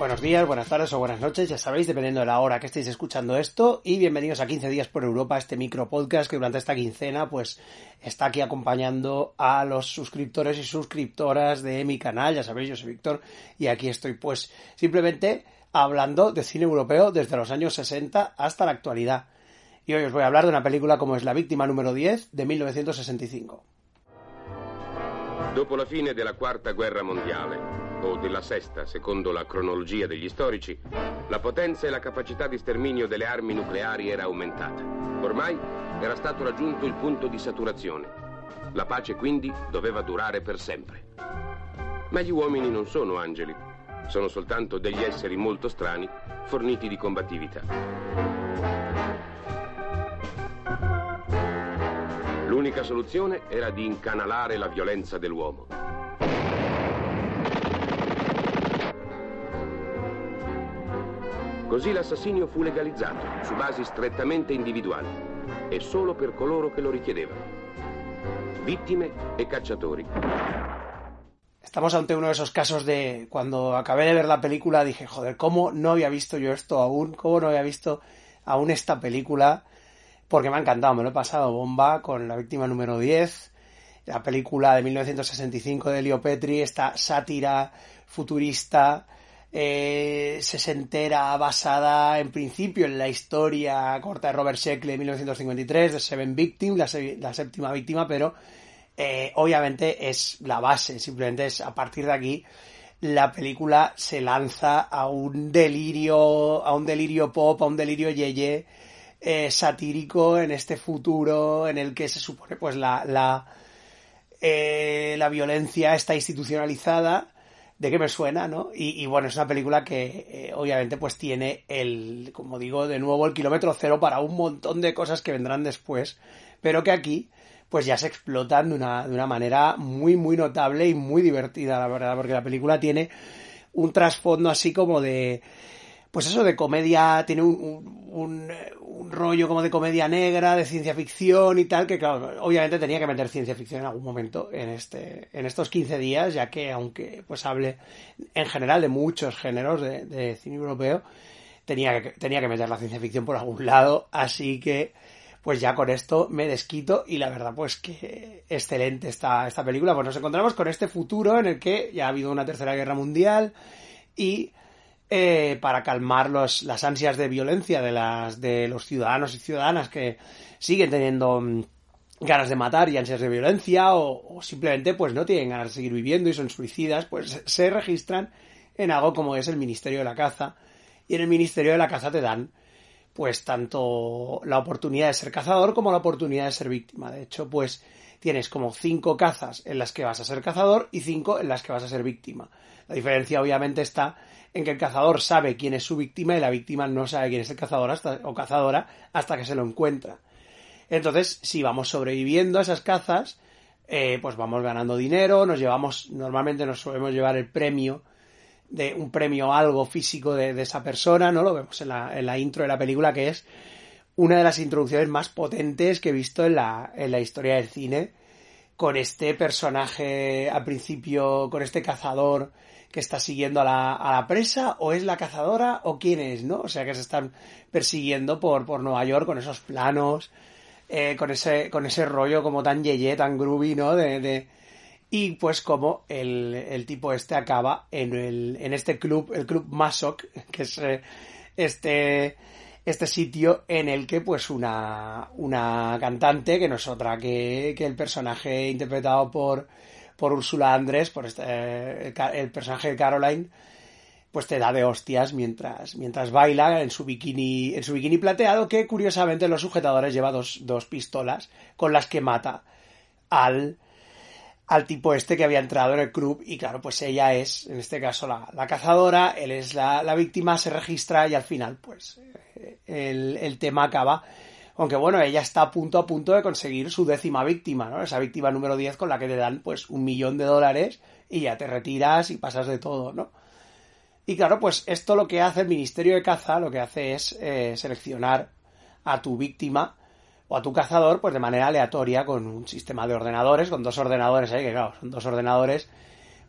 Buenos días, buenas tardes o buenas noches, ya sabéis, dependiendo de la hora que estéis escuchando esto. Y bienvenidos a 15 días por Europa, este micro podcast que durante esta quincena, pues, está aquí acompañando a los suscriptores y suscriptoras de mi canal. Ya sabéis, yo soy Víctor y aquí estoy, pues, simplemente hablando de cine europeo desde los años 60 hasta la actualidad. Y hoy os voy a hablar de una película como es La Víctima número 10 de 1965. Dopo la fine della quarta guerra mondiale, o della sesta secondo la cronologia degli storici, la potenza e la capacità di sterminio delle armi nucleari era aumentata. Ormai era stato raggiunto il punto di saturazione. La pace quindi doveva durare per sempre. Ma gli uomini non sono angeli, sono soltanto degli esseri molto strani forniti di combattività. L'unica soluzione era di incanalare la violenza dell'uomo. Così l'assassinio fu legalizzato su basi strettamente individuali e solo per coloro che lo richiedevano. Vittime e cacciatori. Estamos ante uno de esos casos de cuando acabé de ver la película dije, joder, ¿cómo no había visto yo esto aún? ¿Cómo no había visto aún esta película? Porque me ha encantado, me lo he pasado bomba con la víctima número 10, la película de 1965 de Leo Petri, esta sátira futurista, eh, sesentera, basada en principio en la historia corta de Robert Sheckley de 1953, de Seven Victim, la, se- séptima víctima, pero eh, obviamente es la base, simplemente es a partir de aquí la película se lanza a un delirio, a un delirio pop, a un delirio yeye, eh, satírico en este futuro en el que se supone pues la, la, eh, la violencia está institucionalizada, de qué me suena, ¿no? Y, bueno, es una película que eh, obviamente pues tiene el, como digo, de nuevo el kilómetro cero para un montón de cosas que vendrán después, pero que aquí pues ya se explotan de una, de una manera muy, muy notable y muy divertida, la verdad, porque la película tiene un trasfondo así como de, pues eso de comedia, tiene un, un, un rollo como de comedia negra, de ciencia ficción y tal, que claro, obviamente tenía que meter ciencia ficción en algún momento en este, en estos 15 días, ya que aunque pues hable en general de muchos géneros de, de cine europeo, tenía que, tenía que meter la ciencia ficción por algún lado, así que pues ya con esto me desquito y la verdad pues que excelente esta, esta película, pues nos encontramos con este futuro en el que ya ha habido una tercera guerra mundial y eh, para calmar los, las ansias de violencia de, las, de los ciudadanos y ciudadanas que siguen teniendo mm, ganas de matar y ansias de violencia o, o simplemente pues no tienen ganas de seguir viviendo y son suicidas, pues se registran en algo como es el Ministerio de la Caza. Y en el Ministerio de la Caza te dan pues tanto la oportunidad de ser cazador como la oportunidad de ser víctima. De hecho, pues tienes como cinco cazas en las que vas a ser cazador y cinco en las que vas a ser víctima. La diferencia obviamente está en que el cazador sabe quién es su víctima y la víctima no sabe quién es el cazador o cazadora hasta que se lo encuentra. Entonces, si vamos sobreviviendo a esas cazas, eh, pues vamos ganando dinero, nos llevamos, normalmente nos solemos llevar el premio de un premio algo físico de, de esa persona, ¿no? Lo vemos en la, en la, intro de la película, que es una de las introducciones más potentes que he visto en la, en la historia del cine, con este personaje al principio, con este cazador que está siguiendo a la, a la presa, o es la cazadora, o quién es, ¿no? O sea, que se están persiguiendo por, por Nueva York con esos planos, eh, con ese, con ese rollo como tan yeye, tan groovy, ¿no? De, de, y pues como el, el, tipo este acaba en, el, en este club, el club Masok, que es este, este sitio en el que pues una, una cantante, que no es otra que, que el personaje interpretado por, por Úrsula Andrés, por este, eh, el personaje de Caroline, pues te da de hostias mientras, mientras baila en su bikini, en su bikini plateado, que curiosamente los sujetadores lleva dos, dos pistolas con las que mata al, al tipo este que había entrado en el club y claro, pues ella es, en este caso, la, la cazadora, él es la, la víctima, se registra y al final, pues, eh, el, el tema acaba. Aunque bueno, ella está a punto a punto de conseguir su décima víctima, ¿no? Esa víctima número 10 con la que te dan pues un millón de dólares y ya te retiras y pasas de todo, ¿no? Y claro, pues esto lo que hace el Ministerio de Caza, lo que hace es eh, seleccionar a tu víctima o a tu cazador, pues de manera aleatoria con un sistema de ordenadores, con dos ordenadores ahí, que claro, son dos ordenadores,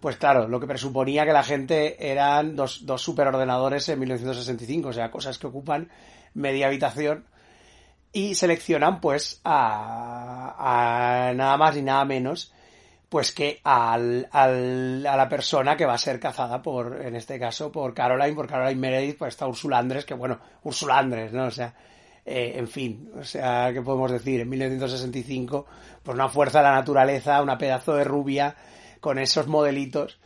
pues claro, lo que presuponía que la gente eran dos, dos superordenadores en 1965, o sea, cosas que ocupan media habitación, y seleccionan pues a, a nada más y nada menos pues que al, al- a la persona que va a ser cazada por, en este caso, por Caroline, por Caroline Meredith, pues está Ursula Andrés, que bueno, Ursula Andrés, ¿no? O sea, eh, en fin, o sea, ¿qué podemos decir? En 1965, pues una fuerza de la naturaleza, una pedazo de rubia, con esos modelitos.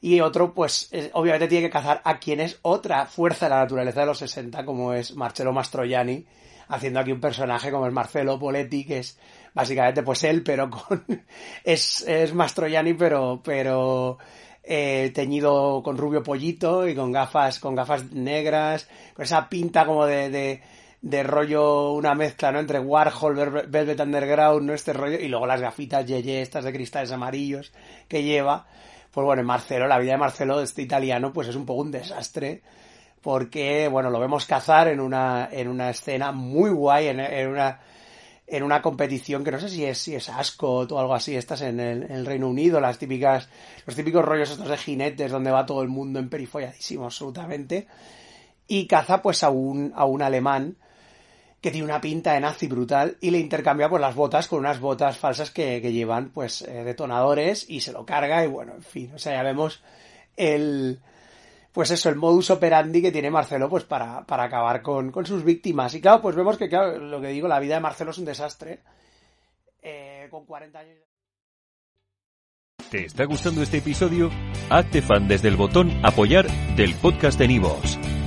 Y otro, pues, eh, obviamente tiene que cazar a quien es otra fuerza de la naturaleza de los 60, como es Marcello Mastroianni, haciendo aquí un personaje como es Marcelo Poletti, que es básicamente pues él, pero con es, es Mastroianni, pero, pero eh, teñido con rubio pollito y con gafas, con gafas negras, con esa pinta como de, de, de rollo, una mezcla, ¿no? Entre Warhol, Velvet Underground, ¿no? Este rollo, y luego las gafitas yeye, estas de cristales amarillos que lleva. Pues bueno, en Marcelo, la vida de Marcelo, este italiano, pues es un poco un desastre porque, bueno, lo vemos cazar en una, en una escena muy guay, en, en una, en una competición que no sé si es, si es Ascot o algo así, estas en el, en el Reino Unido, las típicas, los típicos rollos estos de jinetes donde va todo el mundo emperifolladísimo absolutamente, y caza pues a un, a un alemán que tiene una pinta de nazi brutal y le intercambia pues las botas con unas botas falsas que, que llevan pues eh, detonadores y se lo carga y bueno, en fin, o sea, ya vemos el, pues eso, el modus operandi que tiene Marcelo pues para, para acabar con, con sus víctimas. Y claro, pues vemos que, claro, lo que digo, la vida de Marcelo es un desastre. Eh, con 40 años... ¿Te está gustando este episodio? Hazte fan desde el botón Apoyar del podcast de Nivos.